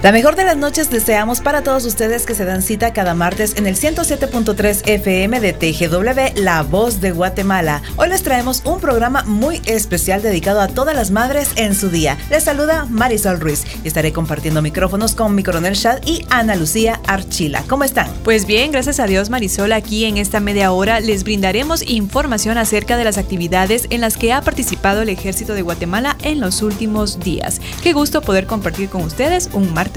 La mejor de las noches deseamos para todos ustedes que se dan cita cada martes en el 107.3 FM de TGW, La Voz de Guatemala. Hoy les traemos un programa muy especial dedicado a todas las madres en su día. Les saluda Marisol Ruiz y estaré compartiendo micrófonos con mi coronel Shad y Ana Lucía Archila. ¿Cómo están? Pues bien, gracias a Dios Marisol, aquí en esta media hora les brindaremos información acerca de las actividades en las que ha participado el Ejército de Guatemala en los últimos días. Qué gusto poder compartir con ustedes un martes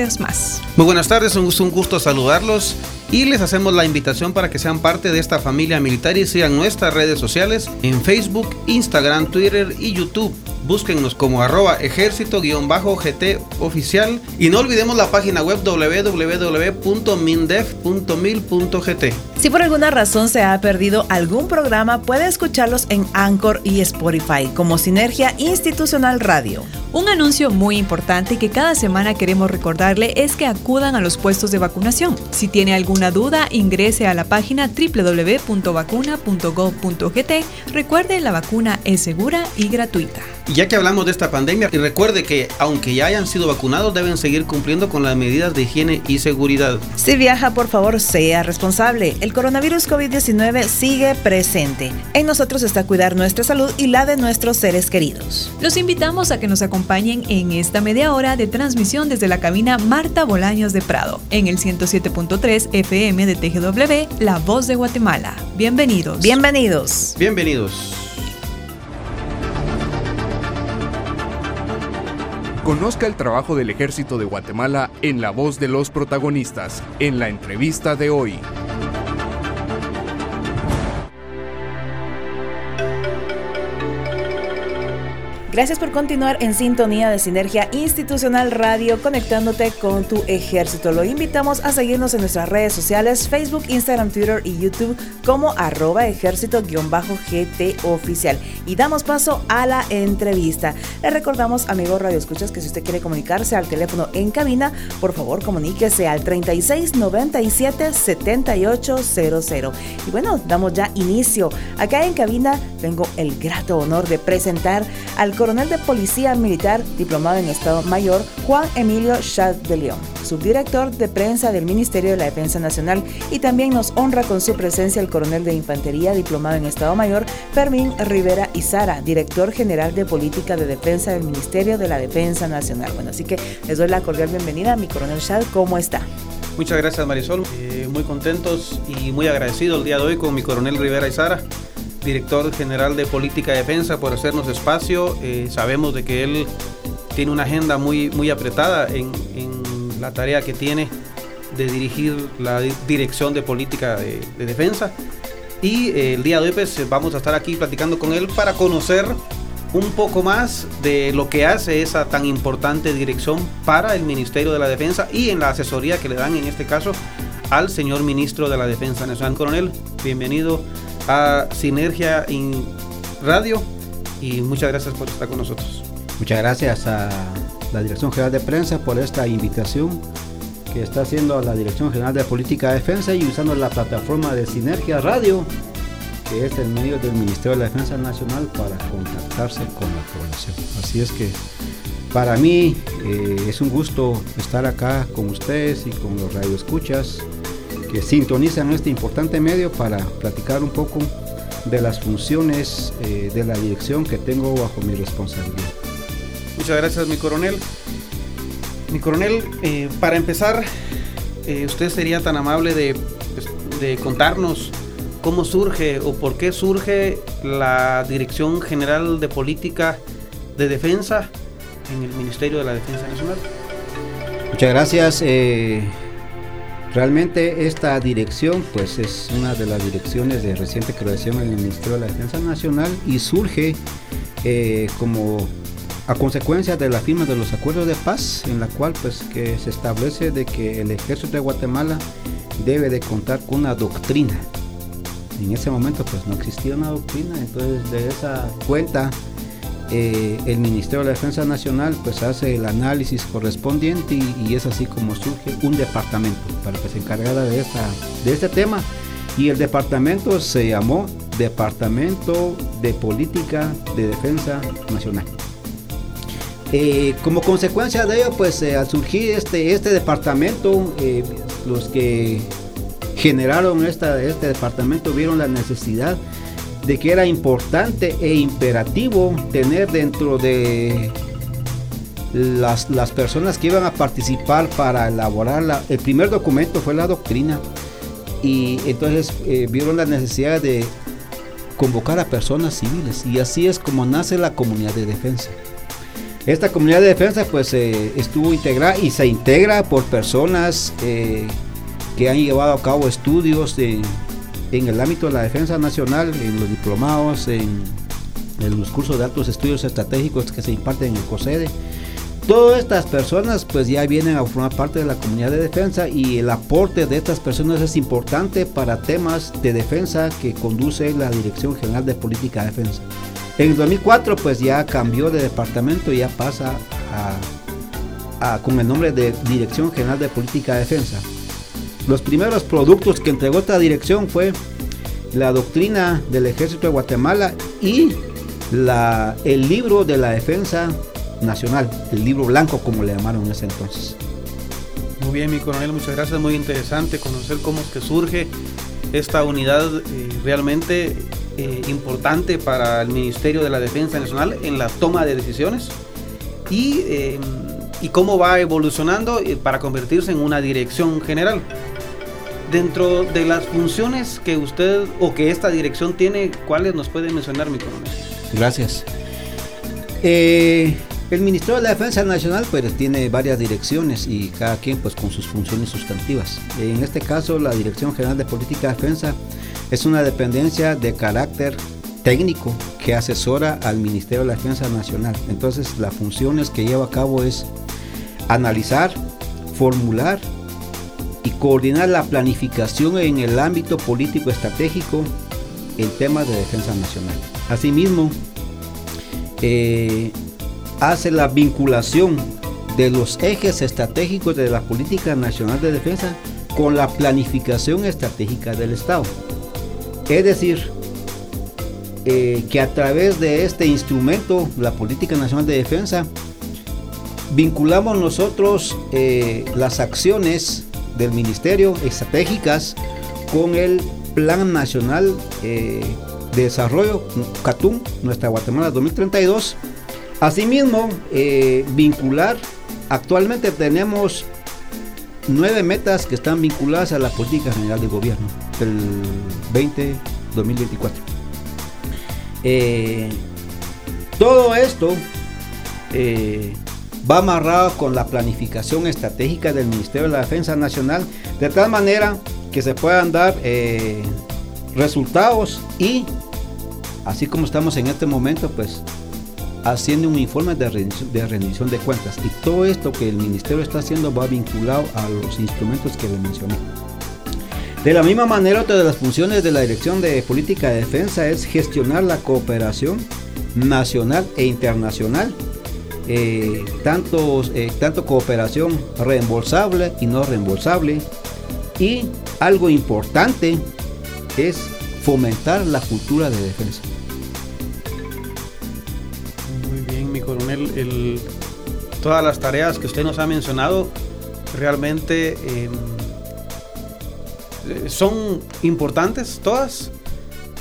Muy buenas tardes, un un gusto saludarlos y les hacemos la invitación para que sean parte de esta familia militar y sigan nuestras redes sociales en Facebook, Instagram, Twitter y YouTube. Búsquennos como arroba ejército-gt oficial y no olvidemos la página web www.mindef.mil.gt. Si por alguna razón se ha perdido algún programa, puede escucharlos en Anchor y Spotify como Sinergia Institucional Radio. Un anuncio muy importante que cada semana queremos recordarle es que acudan a los puestos de vacunación. Si tiene alguna duda, ingrese a la página www.vacuna.gov.gt. Recuerde, la vacuna es segura y gratuita. Ya que hablamos de esta pandemia, y recuerde que aunque ya hayan sido vacunados, deben seguir cumpliendo con las medidas de higiene y seguridad. Si viaja, por favor, sea responsable. El coronavirus COVID-19 sigue presente. En nosotros está cuidar nuestra salud y la de nuestros seres queridos. Los invitamos a que nos acompañen en esta media hora de transmisión desde la cabina Marta Bolaños de Prado, en el 107.3 FM de TGW, La Voz de Guatemala. Bienvenidos. Bienvenidos. Bienvenidos. Conozca el trabajo del ejército de Guatemala en la voz de los protagonistas, en la entrevista de hoy. Gracias por continuar en sintonía de Sinergia Institucional Radio, conectándote con tu ejército. Lo invitamos a seguirnos en nuestras redes sociales, Facebook, Instagram, Twitter y YouTube como arroba ejército-gt oficial. Y damos paso a la entrevista. Le recordamos, amigos Radio Escuchas, que si usted quiere comunicarse al teléfono en cabina, por favor comuníquese al 36 97 7800. Y bueno, damos ya inicio. Acá en cabina tengo el grato honor de presentar al coronel de Policía Militar, diplomado en Estado Mayor, Juan Emilio Chad de León, subdirector de prensa del Ministerio de la Defensa Nacional, y también nos honra con su presencia el coronel de Infantería, diplomado en Estado Mayor, Fermín Rivera Izara, director general de Política de Defensa del Ministerio de la Defensa Nacional. Bueno, así que les doy la cordial bienvenida a mi coronel Chad, ¿cómo está? Muchas gracias Marisol, eh, muy contentos y muy agradecidos el día de hoy con mi coronel Rivera Izara director general de Política de Defensa, por hacernos espacio. Eh, sabemos de que él tiene una agenda muy, muy apretada en, la tarea que tiene de dirigir la dirección de política de, defensa. Y eh, el día de hoy pues, vamos a estar aquí platicando con él para conocer un poco más de lo que hace esa tan importante dirección para el Ministerio de la Defensa y en la asesoría que le dan en este caso al señor ministro de la Defensa Nacional. Coronel, bienvenido a Sinergia Radio y muchas gracias por estar con nosotros. Muchas gracias a la Dirección General de Prensa por esta invitación que está haciendo la Dirección General de Política de Defensa y usando la plataforma de Sinergia Radio, que es el medio del Ministerio de la Defensa Nacional para contactarse con la población. Así es que para mí eh, es un gusto estar acá con ustedes y con los radioescuchas que sintonizan este importante medio para platicar un poco de las funciones eh, de la dirección que tengo bajo mi responsabilidad. Muchas gracias, mi coronel. Mi coronel, eh, para empezar, eh, usted sería tan amable de, de contarnos cómo surge o por qué surge la Dirección General de Política de Defensa en el Ministerio de la Defensa Nacional. Muchas gracias. Realmente esta dirección pues es una de las direcciones de reciente creación en el Ministerio de la Defensa Nacional y surge eh, como a consecuencia de la firma de los acuerdos de paz en la cual pues que se establece de que el ejército de Guatemala debe de contar con una doctrina. En ese momento pues no existía una doctrina, entonces de esa cuenta eh, el Ministerio de la Defensa Nacional pues hace el análisis correspondiente y, es así como surge un departamento para que se encargara de, esta, de este tema y el departamento se llamó Departamento de Política de Defensa Nacional. Eh, como consecuencia de ello, pues al surgir este, este departamento, los que generaron esta, este departamento vieron la necesidad de que era importante e imperativo tener dentro de las, personas que iban a participar para elaborar la, el primer documento fue la doctrina y entonces eh, vieron la necesidad de convocar a personas civiles y así es como nace la comunidad de defensa. Esta comunidad de defensa pues eh, estuvo integrada y se integra por personas eh, que han llevado a cabo estudios de, en el ámbito de la defensa nacional, en los diplomados, en, los cursos de altos estudios estratégicos que se imparten en el COSEDE. Todas estas personas pues ya vienen a formar parte de la comunidad de defensa y el aporte de estas personas es importante para temas de defensa que conduce la Dirección General de Política de Defensa. En el 2004 pues ya cambió de departamento y ya pasa con el nombre de Dirección General de Política de Defensa. Los primeros productos que entregó esta dirección fue la doctrina del ejército de Guatemala y el libro de la defensa nacional, el libro blanco como le llamaron en ese entonces. Muy bien, mi coronel, muchas gracias. Muy interesante conocer cómo es que surge esta unidad eh, realmente eh, importante para el Ministerio de la Defensa Nacional en la toma de decisiones y, eh, y cómo va evolucionando para convertirse en una dirección general. Dentro de las funciones que usted o que esta dirección tiene, ¿cuáles nos puede mencionar, mi coronel? Gracias. Eh, el Ministerio de la Defensa Nacional pues tiene varias direcciones y cada quien pues con sus funciones sustantivas. En este caso la Dirección General de Política de Defensa es una dependencia de carácter técnico que asesora al Ministerio de la Defensa Nacional. Entonces las funciones que lleva a cabo es analizar, formular y coordinar la planificación en el ámbito político estratégico en temas de defensa nacional. Asimismo, eh, hace la vinculación de los ejes estratégicos de la política nacional de defensa con la planificación estratégica del Estado. Es decir, eh, que a través de este instrumento, la política nacional de defensa, vinculamos nosotros eh, las acciones del Ministerio estratégicas con el Plan Nacional eh, de Desarrollo CATUM, nuestra Guatemala 2032. Asimismo, eh, vincular, actualmente tenemos nueve metas que están vinculadas a la política general de gobierno del 20-2024. Eh, todo esto va amarrado con la planificación estratégica del Ministerio de la Defensa Nacional, de tal manera que se puedan dar eh, resultados y, así como estamos en este momento, pues haciendo un informe de rendición, de rendición de cuentas. Y todo esto que el Ministerio está haciendo va vinculado a los instrumentos que le mencioné. De la misma manera, otra de las funciones de la Dirección de Política de Defensa es gestionar la cooperación nacional e internacional eh, eh, tanto cooperación reembolsable y no reembolsable. Y algo importante es fomentar la cultura de defensa. Muy bien, mi coronel. todas las tareas que usted nos ha mencionado realmente em, son importantes, todas.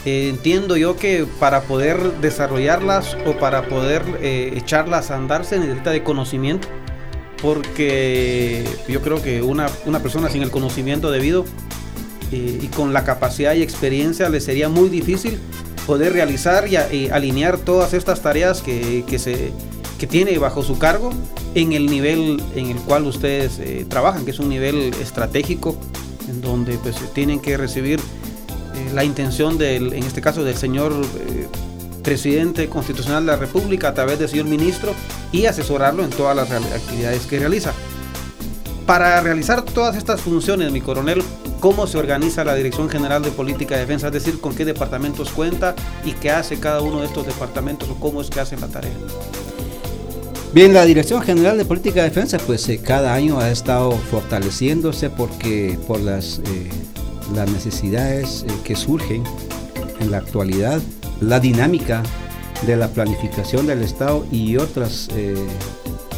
Eh, entiendo yo que para poder desarrollarlas o para poder eh, echarlas a andar se necesita de conocimiento, porque yo creo que una, persona sin el conocimiento debido eh, y con la capacidad y experiencia le sería muy difícil poder realizar y, alinear todas estas tareas que, se, que tiene bajo su cargo en el nivel en el cual ustedes trabajan, que es un nivel estratégico, en donde pues tienen que recibir la intención del, en este caso del señor eh, presidente constitucional de la República a través del señor ministro y asesorarlo en todas las actividades que realiza. Para realizar todas estas funciones, mi coronel, cómo se organiza la Dirección General de Política de Defensa, es decir, con qué departamentos cuenta y qué hace cada uno de estos departamentos o cómo es que hacen la tarea. Bien, la Dirección General de Política de Defensa, pues eh, cada año ha estado fortaleciéndose porque por las, eh, las necesidades eh, que surgen en la actualidad, la dinámica de la planificación del Estado y otras,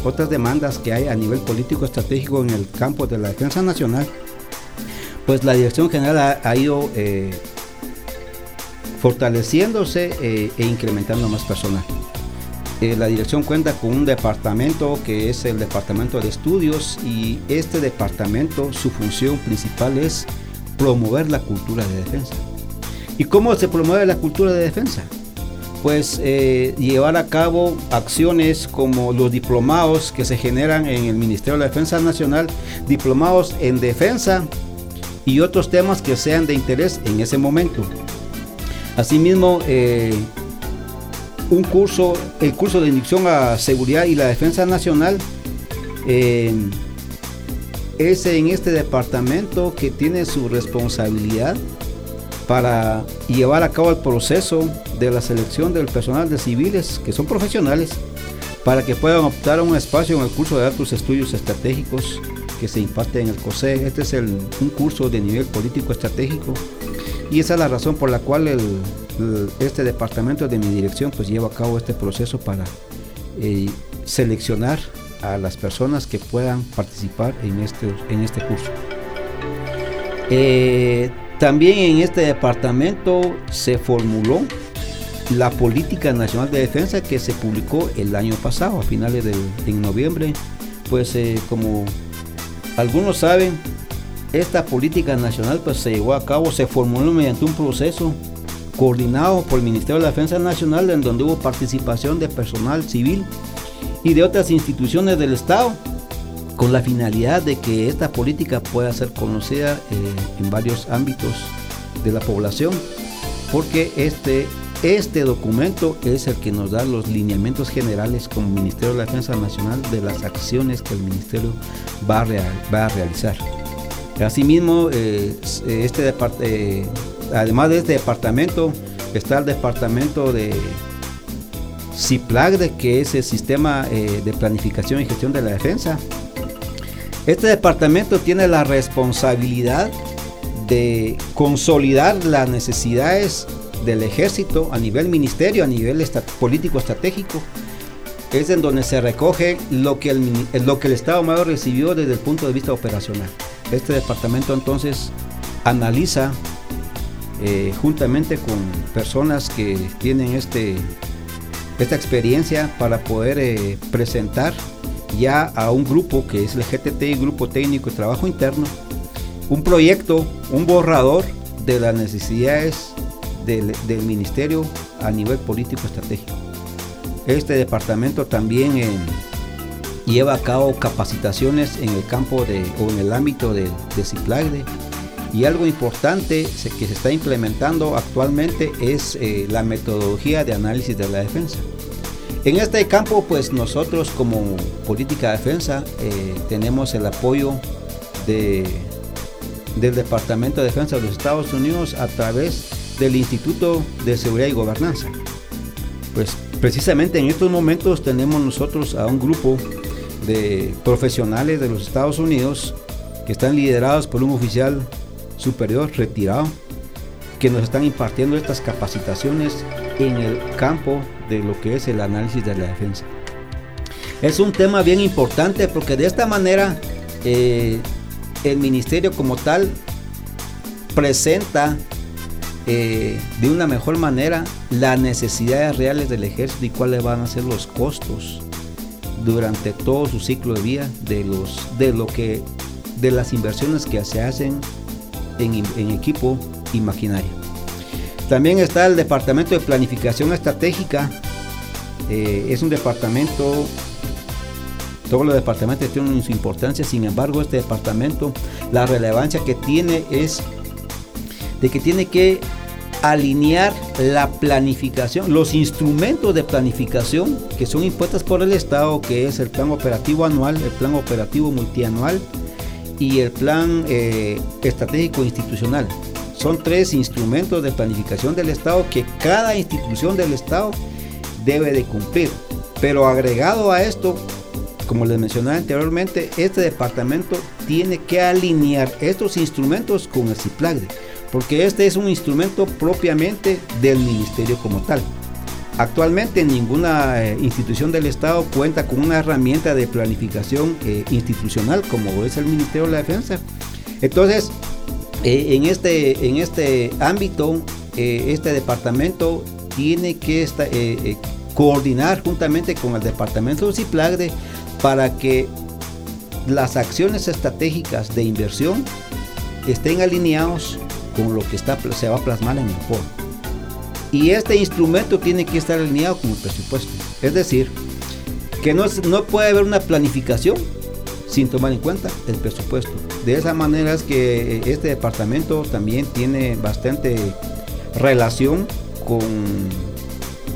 otras demandas que hay a nivel político estratégico en el campo de la defensa nacional, pues la Dirección General ha, ido fortaleciéndose e incrementando más personal. Eh, la dirección cuenta con un departamento que es el departamento de estudios y este departamento su función principal es promover la cultura de defensa. ¿Y cómo se promueve la cultura de defensa? Pues eh, llevar a cabo acciones como los diplomados que se generan en el Ministerio de la Defensa Nacional, diplomados en defensa y otros temas que sean de interés en ese momento. Asimismo, eh, un curso, el curso de inducción a seguridad y la defensa nacional. Eh, es en este departamento que tiene su responsabilidad para llevar a cabo el proceso de la selección del personal de civiles que son profesionales para que puedan optar a un espacio en el curso de altos estudios estratégicos que se imparte en el COSE. Este es un curso de nivel político estratégico y esa es la razón por la cual este departamento de mi dirección pues lleva a cabo este proceso para eh, seleccionar a las personas que puedan participar en este, en este curso. Eh, también en este departamento se formuló la Política Nacional de Defensa que se publicó el año pasado, a finales de en noviembre. Pues eh, como algunos saben, esta política nacional pues se llevó a cabo, se formuló mediante un proceso coordinado por el Ministerio de Defensa Nacional, en donde hubo participación de personal civil y de otras instituciones del Estado, con la finalidad de que esta política pueda ser conocida eh, en varios ámbitos de la población, porque este, este documento es el que nos da los lineamientos generales como Ministerio de la Defensa Nacional de las acciones que el Ministerio va a, va a realizar. Asimismo, eh, este eh, además de este departamento, está el departamento de CIPLAG, que es el sistema eh, de planificación y gestión de la defensa. Este departamento tiene la responsabilidad de consolidar las necesidades del ejército a nivel ministerio, a nivel político estratégico. Es en donde se recoge lo que, el, lo que el Estado Mayor recibió desde el punto de vista operacional. Este departamento entonces analiza eh, juntamente con personas que tienen este, esta experiencia para poder eh, presentar ya a un grupo que es el GTT, Grupo Técnico de Trabajo Interno, un proyecto, un borrador de las necesidades del, ministerio a nivel político estratégico. Este departamento también eh, lleva a cabo capacitaciones en el campo de, o en el ámbito de, de y algo importante que se está implementando actualmente es eh, la metodología de análisis de la defensa. En este campo, pues nosotros como política de defensa eh, tenemos el apoyo de, del Departamento de Defensa de los Estados Unidos a través del Instituto de Seguridad y Gobernanza. Pues precisamente en estos momentos tenemos nosotros a un grupo de profesionales de los Estados Unidos que están liderados por un oficial superior retirado que nos están impartiendo estas capacitaciones en el campo de lo que es el análisis de la defensa. Es un tema bien importante porque de esta manera eh, el ministerio como tal presenta eh, de una mejor manera las necesidades reales del ejército y cuáles van a ser los costos durante todo su ciclo de vida de los de lo que de las inversiones que se hacen en, equipo y maquinaria. También está el Departamento de Planificación Estratégica. Eh, es un departamento, todos los departamentos tienen su importancia, sin embargo este departamento, la relevancia que tiene es de que tiene que alinear la planificación, los instrumentos de planificación que son impuestos por el Estado, que es el plan operativo anual, el plan operativo multianual, y el plan eh, estratégico institucional. Son tres instrumentos de planificación del Estado que cada institución del Estado debe de cumplir. Pero agregado a esto, como les mencionaba anteriormente, este departamento tiene que alinear estos instrumentos con el CIPLAGDE, porque este es un instrumento propiamente del ministerio como tal. Actualmente ninguna eh, institución del Estado cuenta con una herramienta de planificación eh, institucional como es el Ministerio de la Defensa. Entonces, eh, en, este, en este ámbito, este departamento tiene que coordinar juntamente con el departamento de CIPLAGDE para que las acciones estratégicas de inversión estén alineados con lo que está, se va a plasmar en el foro. Y este instrumento tiene que estar alineado con el presupuesto. Es decir, que no, no puede haber una planificación sin tomar en cuenta el presupuesto. De esa manera es que este departamento también tiene bastante relación con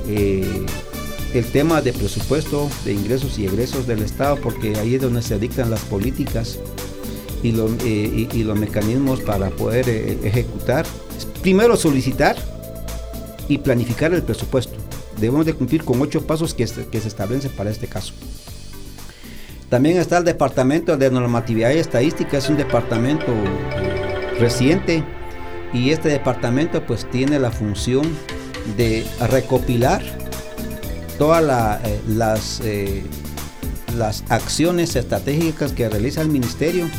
eh, el tema de presupuesto, de ingresos y egresos del Estado, porque ahí es donde se dictan las políticas y, eh, los mecanismos para poder eh, ejecutar. Primero solicitar y planificar el presupuesto. Debemos de cumplir con ocho pasos que, que se establecen para este caso. También está el Departamento de Normatividad y Estadística, es un departamento eh, reciente y este departamento pues tiene la función de recopilar todas eh, las, eh, las acciones estratégicas que realiza el ministerio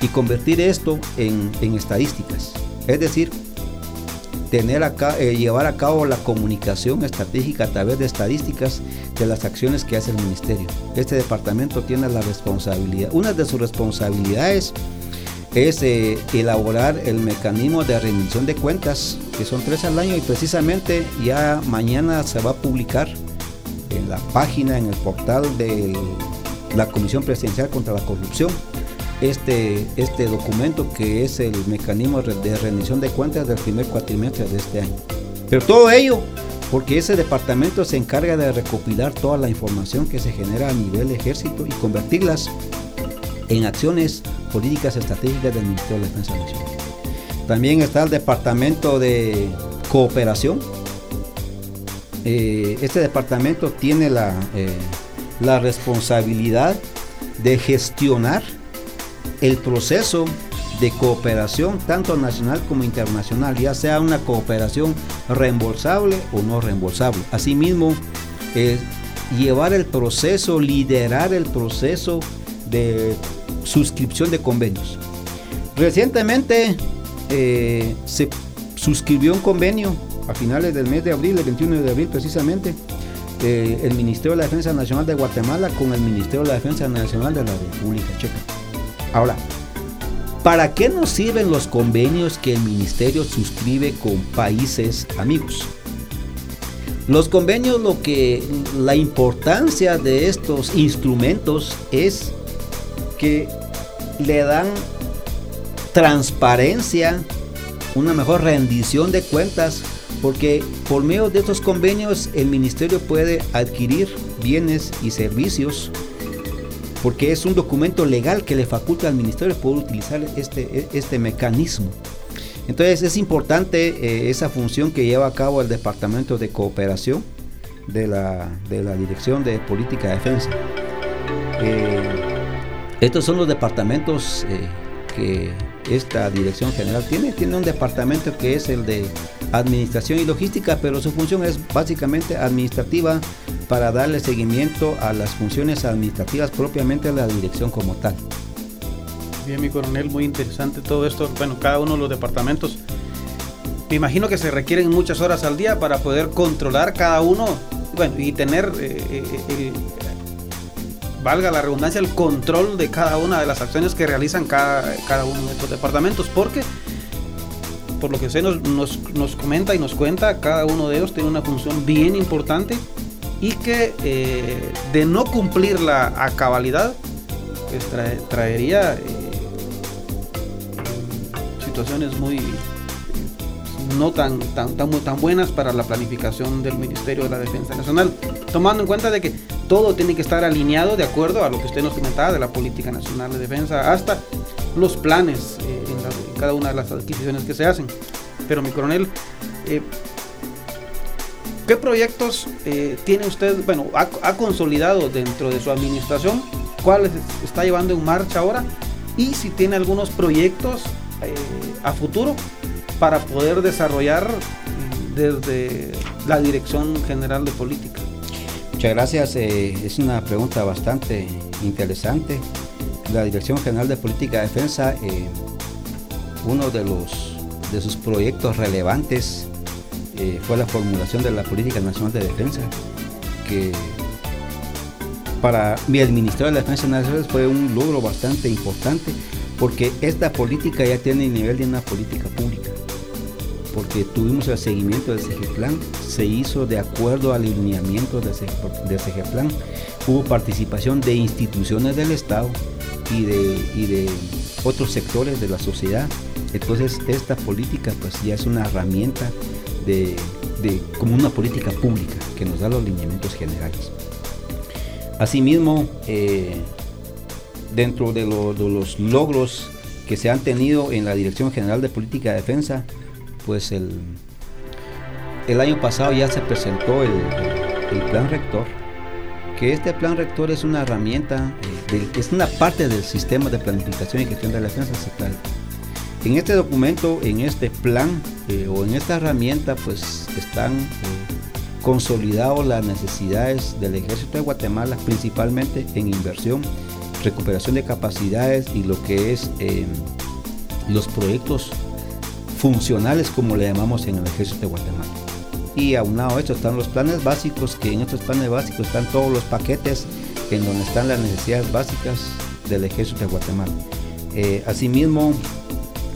y convertir esto en, estadísticas. Es decir, tener eh, llevar a cabo la comunicación estratégica a través de estadísticas de las acciones que hace el ministerio. Este departamento tiene la responsabilidad, una de sus responsabilidades es elaborar el mecanismo de rendición de cuentas, que son tres al año y precisamente ya mañana se va a publicar en la página, en el portal de la Comisión Presidencial contra la Corrupción, este, este documento que es el mecanismo de rendición de cuentas del primer cuatrimestre de este año. Pero todo ello porque ese departamento se encarga de recopilar toda la información que se genera a nivel ejército y convertirlas en acciones políticas estratégicas del Ministerio de Defensa Nacional. También está el departamento de cooperación, eh, este departamento tiene la, eh, la responsabilidad de gestionar el proceso de cooperación tanto nacional como internacional, ya sea una cooperación reembolsable o no reembolsable. Asimismo, llevar el proceso, liderar el proceso de suscripción de convenios. Recientemente eh, se suscribió un convenio a finales del mes de abril, el 21 de abril precisamente, eh, el Ministerio de la Defensa Nacional de Guatemala con el Ministerio de la Defensa Nacional de la República Checa. Ahora, ¿para qué nos sirven los convenios que el Ministerio suscribe con países amigos? Los convenios, lo que la importancia de estos instrumentos es que le dan transparencia, una mejor rendición de cuentas porque por medio de estos convenios el ministerio puede adquirir bienes y servicios, porque es un documento legal que le faculta al ministerio poder utilizar este, este mecanismo. Entonces es importante eh, esa función que lleva a cabo el Departamento de Cooperación de la, Dirección de Política de Defensa. Eh, estos son los departamentos eh, que esta dirección general tiene. Tiene un departamento que es el de administración y logística, pero su función es básicamente administrativa para darle seguimiento a las funciones administrativas propiamente de la dirección como tal. Bien, mi coronel, muy interesante todo esto. Bueno, cada uno de los departamentos. Me imagino que se requieren muchas horas al día para poder controlar cada uno, bueno, y tener eh, eh, valga la redundancia, el control de cada una de las acciones que realizan cada, cada uno de estos departamentos, porque por lo que sé nos, nos, comenta y nos cuenta, cada uno de ellos tiene una función bien importante y que eh, de no cumplirla a cabalidad, pues traería eh, situaciones muy no tan, tan, tan, tan buenas para la planificación del Ministerio de la Defensa Nacional, tomando en cuenta de que todo tiene que estar alineado de acuerdo a lo que usted nos comentaba de la política nacional de defensa, hasta los planes eh, en, cada una de las adquisiciones que se hacen. Pero mi coronel, eh, ¿qué proyectos eh, tiene usted, bueno, ha, consolidado dentro de su administración? ¿Cuáles está llevando en marcha ahora? Y si tiene algunos proyectos a futuro para poder desarrollar desde la Dirección General de Política. Muchas gracias. es una pregunta bastante interesante la Dirección General de Política de Defensa, eh, uno de, los, de sus proyectos relevantes eh, fue la formulación de la Política Nacional de Defensa, que para mi Ministerio de la Defensa Nacional fue un logro bastante importante, porque esta política ya tiene el nivel de una política pública porque tuvimos el seguimiento del Plan, se hizo de acuerdo al alineamiento del Plan, hubo participación de instituciones del Estado, y de, de otros sectores de la sociedad. Entonces esta política pues ya es una herramienta de, como una política pública que nos da los lineamientos generales. Asimismo, eh, dentro de, los logros que se han tenido en la Dirección General de Política de Defensa, pues el, el año pasado ya se presentó el, plan rector que este plan rector es una herramienta, eh, es una parte del sistema de planificación y gestión de la defensa estatal. En este documento, en este plan eh, o en esta herramienta, pues están eh, consolidados las necesidades del ejército de Guatemala, principalmente en inversión, recuperación de capacidades y lo que es los proyectos funcionales, como le llamamos en el ejército de Guatemala y aunado a esto están los planes básicos, que en estos planes básicos están todos los paquetes en donde están las necesidades básicas del ejército de Guatemala. Eh, asimismo,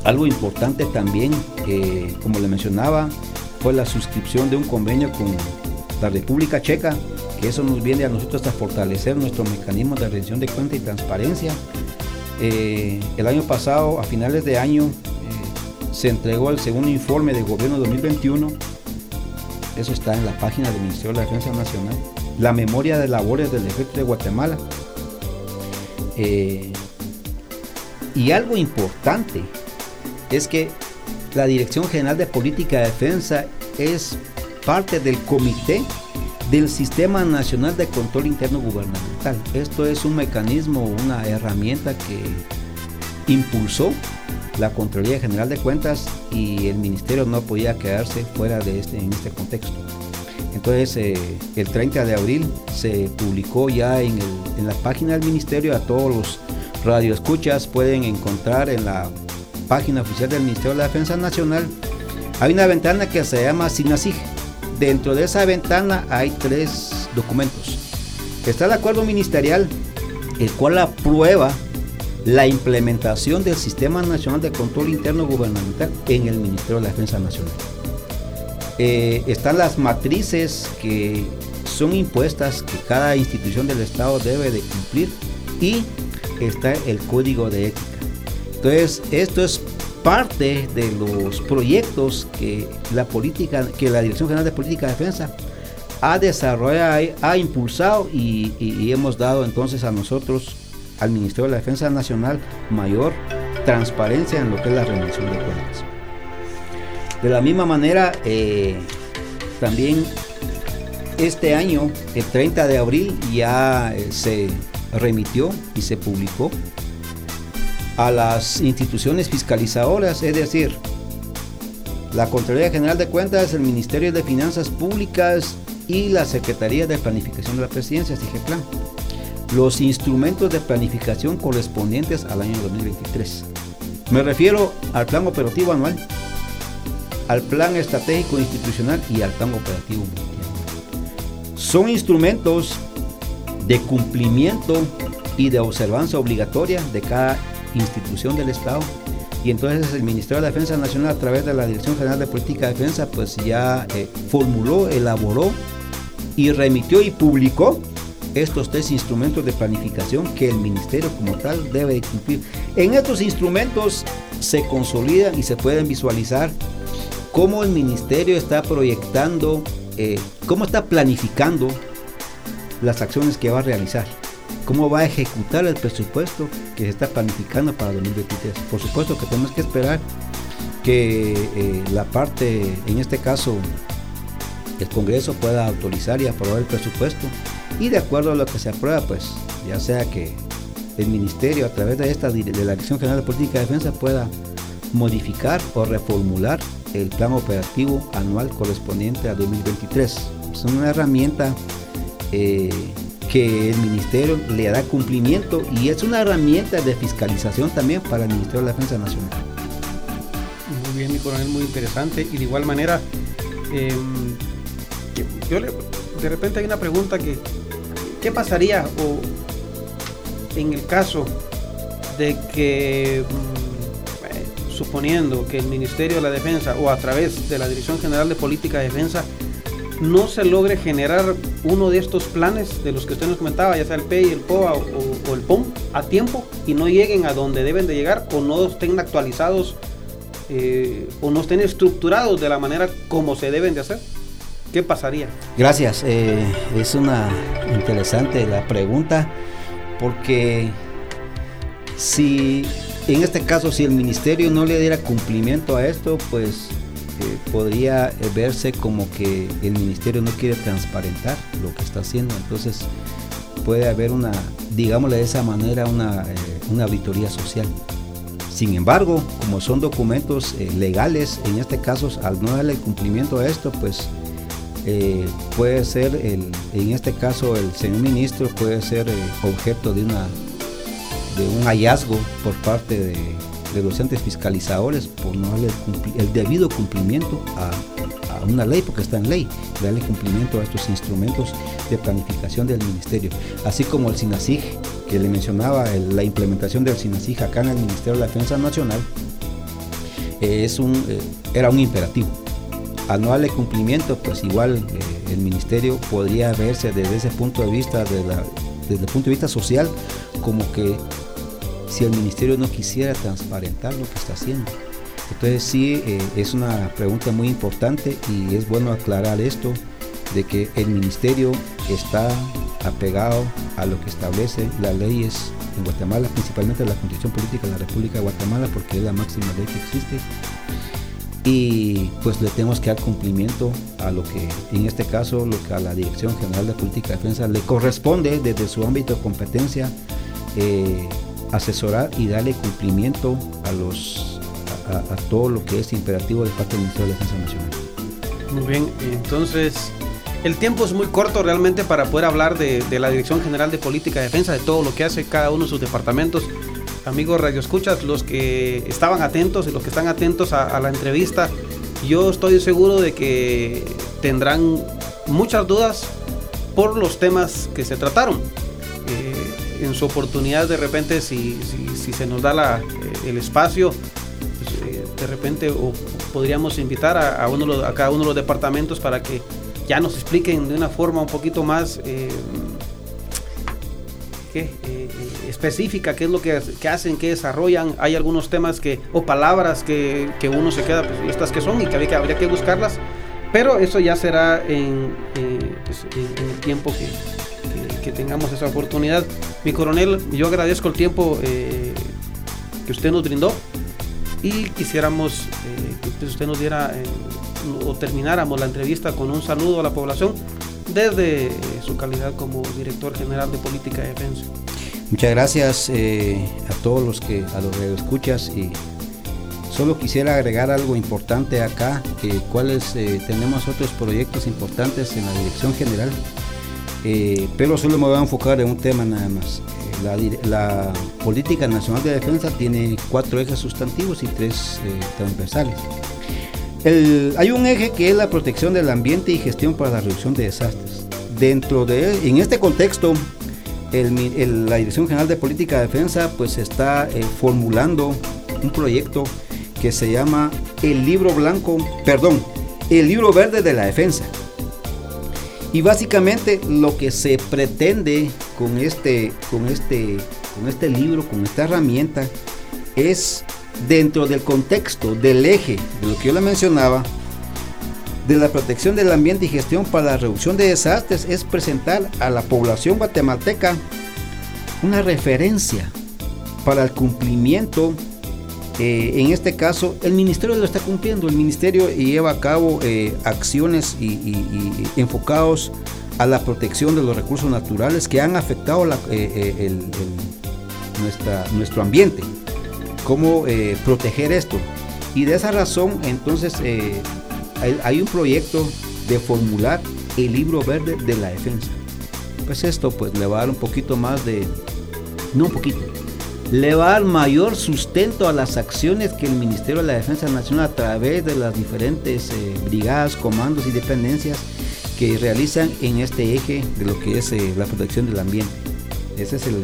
algo importante también, como le mencionaba, fue la suscripción de un convenio con la República Checa, que eso nos viene a nosotros a fortalecer nuestro mecanismo de rendición de cuenta y transparencia. Eh, el año pasado, a finales de año, eh, se entregó el segundo informe de gobierno 2021 eso está en la página del Ministerio de la Defensa Nacional. La memoria de labores del ejército de Guatemala. Eh, y algo importante es que la Dirección General de Política de Defensa es parte del comité del Sistema Nacional de Control Interno Gubernamental. Esto es un mecanismo, una herramienta que impulsó la Contraloría General de Cuentas y el Ministerio no podía quedarse fuera de este, en este contexto. Entonces, eh, el 30 de abril se publicó ya en, la página del Ministerio, a todos los radioescuchas pueden encontrar en la página oficial del Ministerio de la Defensa Nacional, hay una ventana que se llama SINASIG. Dentro de esa ventana hay tres documentos. Está el acuerdo ministerial, el cual aprueba la implementación del Sistema Nacional de Control Interno Gubernamental en el Ministerio de la Defensa Nacional. Eh, están las matrices que son impuestas que cada institución del Estado debe de cumplir y está el código de ética. Entonces, esto es parte de los proyectos que la política, que la Dirección General de Política de Defensa ha desarrollado, ha impulsado y, y hemos dado entonces a nosotros al Ministerio de la Defensa Nacional mayor transparencia en lo que es la rendición de cuentas. De la misma manera, eh, también este año, el 30 de abril, ya eh, se remitió y se publicó a las instituciones fiscalizadoras, es decir, la Contraloría General de Cuentas, el Ministerio de Finanzas Públicas y la Secretaría de Planificación de la Presidencia, Plan los instrumentos de planificación correspondientes al año 2023. Me refiero al plan operativo anual, al plan estratégico institucional y al plan operativo Son instrumentos de cumplimiento y de observancia obligatoria de cada institución del Estado. Y entonces el Ministerio de Defensa Nacional a través de la Dirección General de Política de Defensa pues ya eh, formuló, elaboró y remitió y publicó estos tres instrumentos de planificación que el ministerio como tal debe cumplir. En estos instrumentos se consolidan y se pueden visualizar cómo el ministerio está proyectando, eh, cómo está planificando las acciones que va a realizar, cómo va a ejecutar el presupuesto que se está planificando para 2023. Por supuesto que tenemos que esperar que eh, la parte, en este caso, el Congreso pueda autorizar y aprobar el presupuesto y de acuerdo a lo que se aprueba, pues ya sea que el Ministerio a través de esta de la Dirección General de Política de Defensa pueda modificar o reformular el plan operativo anual correspondiente a 2023. Es una herramienta eh, que el Ministerio le dará cumplimiento y es una herramienta de fiscalización también para el Ministerio de la Defensa Nacional. Muy bien, mi coronel, muy interesante. Y de igual manera, em, yo de repente hay una pregunta que, ¿qué pasaría o en el caso de que mm, suponiendo que el Ministerio de la Defensa o a través de la Dirección General de Política de Defensa no se logre generar uno de estos planes de los que usted nos comentaba, ya sea el PEI, el POA o, el POM, a tiempo y no lleguen a donde deben de llegar o no estén actualizados eh, o no estén estructurados de la manera como se deben de hacer? ¿Qué pasaría? Gracias, eh, es una interesante la pregunta porque si en este caso, si el ministerio no le diera cumplimiento a esto, pues eh, podría verse como que el ministerio no quiere transparentar lo que está haciendo. Entonces puede haber una, digámosle de esa manera, una, eh, auditoría social. Sin embargo, como son documentos eh, legales, en este caso, al no darle cumplimiento a esto, pues puede ser, el, en este caso, el señor ministro puede ser objeto de una de un hallazgo por parte de, los entes fiscalizadores por no darle el, debido cumplimiento a, una ley, porque está en ley, darle cumplimiento a estos instrumentos de planificación del ministerio, así como el SINASIG, que le mencionaba, la implementación del SINASIG acá en el Ministerio de la Defensa Nacional, eh, es un, eh, era un imperativo. Al no darle cumplimiento, pues igual eh, el ministerio podría verse desde ese punto de vista, de desde el punto de vista social, como que si el ministerio no quisiera transparentar lo que está haciendo. Entonces sí, eh, es una pregunta muy importante y es bueno aclarar esto, de que el ministerio está apegado a lo que establece las leyes en Guatemala, principalmente la Constitución Política de la República de Guatemala, porque es la máxima ley que existe. Y pues le tenemos que dar cumplimiento a lo que, en este caso, lo que a la Dirección General de Política de Defensa le corresponde desde su ámbito de competencia. Eh, asesorar y darle cumplimiento a los a, todo lo que es imperativo de parte del Ministerio de Defensa Nacional. Muy bien, entonces el tiempo es muy corto realmente para poder hablar de, la Dirección General de Política de Defensa, de todo lo que hace cada uno de sus departamentos. Amigos Radio Escuchas, los que estaban atentos y los que están atentos a la entrevista, yo estoy seguro de que tendrán muchas dudas por los temas que se trataron. En su oportunidad de repente si, se nos da eh, el espacio, pues, eh, de repente podríamos invitar a, cada uno de los departamentos para que ya nos expliquen de una forma un poquito más eh, específica qué es lo que, hacen, qué desarrollan. Hay algunos temas que, o palabras que, que uno se queda, pues estas que son y que habría, que que buscarlas. Pero eso ya será en, pues, en el tiempo que, que tengamos esa oportunidad. Mi coronel, yo agradezco el tiempo eh, que usted nos brindó y quisiéramos eh, que usted nos diera eh, o termináramos la entrevista con un saludo a la población desde su calidad como director general de política de defensa. Muchas gracias a todos los que a los que escuchas y solo quisiera agregar algo importante acá, cuáles tenemos otros proyectos importantes en la dirección general eh, pero solo me voy a enfocar en un tema nada más. Eh, la, política nacional de defensa tiene cuatro ejes sustantivos y tres eh, transversales. hay un eje que es la protección del ambiente y gestión para la reducción de desastres. Dentro de, en este contexto, la Dirección General de Política de Defensa pues está formulando un proyecto que se llama el libro blanco, perdón, el libro verde de la defensa. Y básicamente lo que se pretende con este, con este, con este libro, con esta herramienta, es dentro del contexto, del eje de lo que yo le mencionaba, de la protección del ambiente y gestión para la reducción de desastres es presentar a la población guatemalteca una referencia para el cumplimiento. Eh, en este caso, el ministerio lo está cumpliendo. El ministerio lleva a cabo eh, acciones y, enfocados a la protección de los recursos naturales que han afectado eh, nuestra, nuestro ambiente. Cómo proteger esto. Y de esa razón, entonces, hay, un proyecto de formular el libro verde de la defensa. Pues esto pues le va a dar un poquito más de, no un poquito, le va a dar mayor sustento a las acciones que el Ministerio de la Defensa Nacional a través de las diferentes eh, brigadas, comandos y dependencias que realizan en este eje de lo que es eh, la protección del ambiente. Ese es el,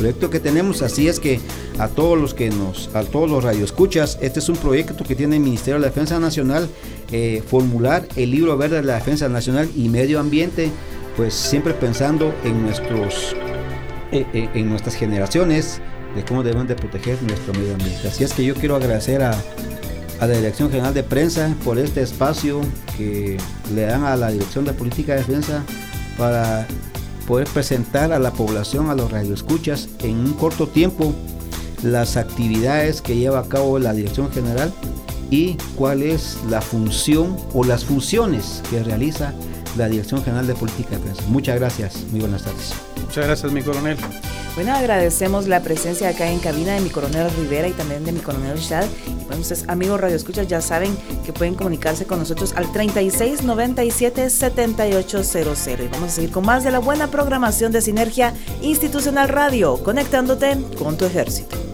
proyecto que tenemos, así es que a todos los que nos, a todos los radioescuchas, este es un proyecto que tiene el Ministerio de la Defensa Nacional, eh, formular el libro verde de la Defensa Nacional y Medio Ambiente, pues siempre pensando en nuestros eh, eh, en nuestras generaciones de cómo deben de proteger nuestro medio ambiente. Así es que yo quiero agradecer a, a la Dirección General de Prensa por este espacio que le dan a la Dirección de Política de Defensa para poder presentar a la población, a los radioescuchas, en un corto tiempo las actividades que lleva a cabo la Dirección General y cuál es la función o las funciones que realiza la Dirección General de Política de Defensa. Muchas gracias, muy buenas tardes. Muchas gracias, mi coronel. Bueno, agradecemos la presencia acá en cabina de mi coronel Rivera y también de mi coronel Shad. Y bueno, ustedes, amigos radioescuchas, ya saben que pueden comunicarse con nosotros al 3697-7800. Y vamos a seguir con más de la buena programación de Sinergia Institucional Radio, conectándote con tu ejército.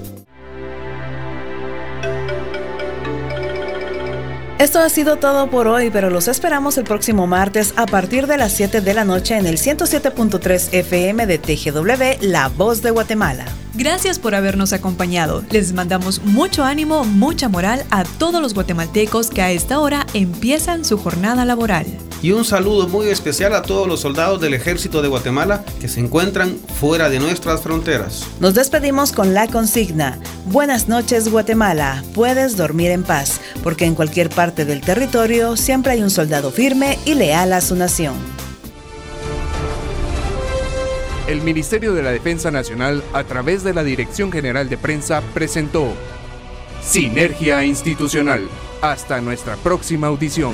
Esto ha sido todo por hoy, pero los esperamos el próximo martes a partir de las 7 de la noche en el 107.3 FM de TGW, La Voz de Guatemala. Gracias por habernos acompañado. Les mandamos mucho ánimo, mucha moral a todos los guatemaltecos que a esta hora empiezan su jornada laboral. Y un saludo muy especial a todos los soldados del ejército de Guatemala que se encuentran fuera de nuestras fronteras. Nos despedimos con la consigna. Buenas noches Guatemala, puedes dormir en paz, porque en cualquier parte del territorio siempre hay un soldado firme y leal a su nación. El Ministerio de la Defensa Nacional, a través de la Dirección General de Prensa, presentó Sinergia Institucional. Hasta nuestra próxima audición.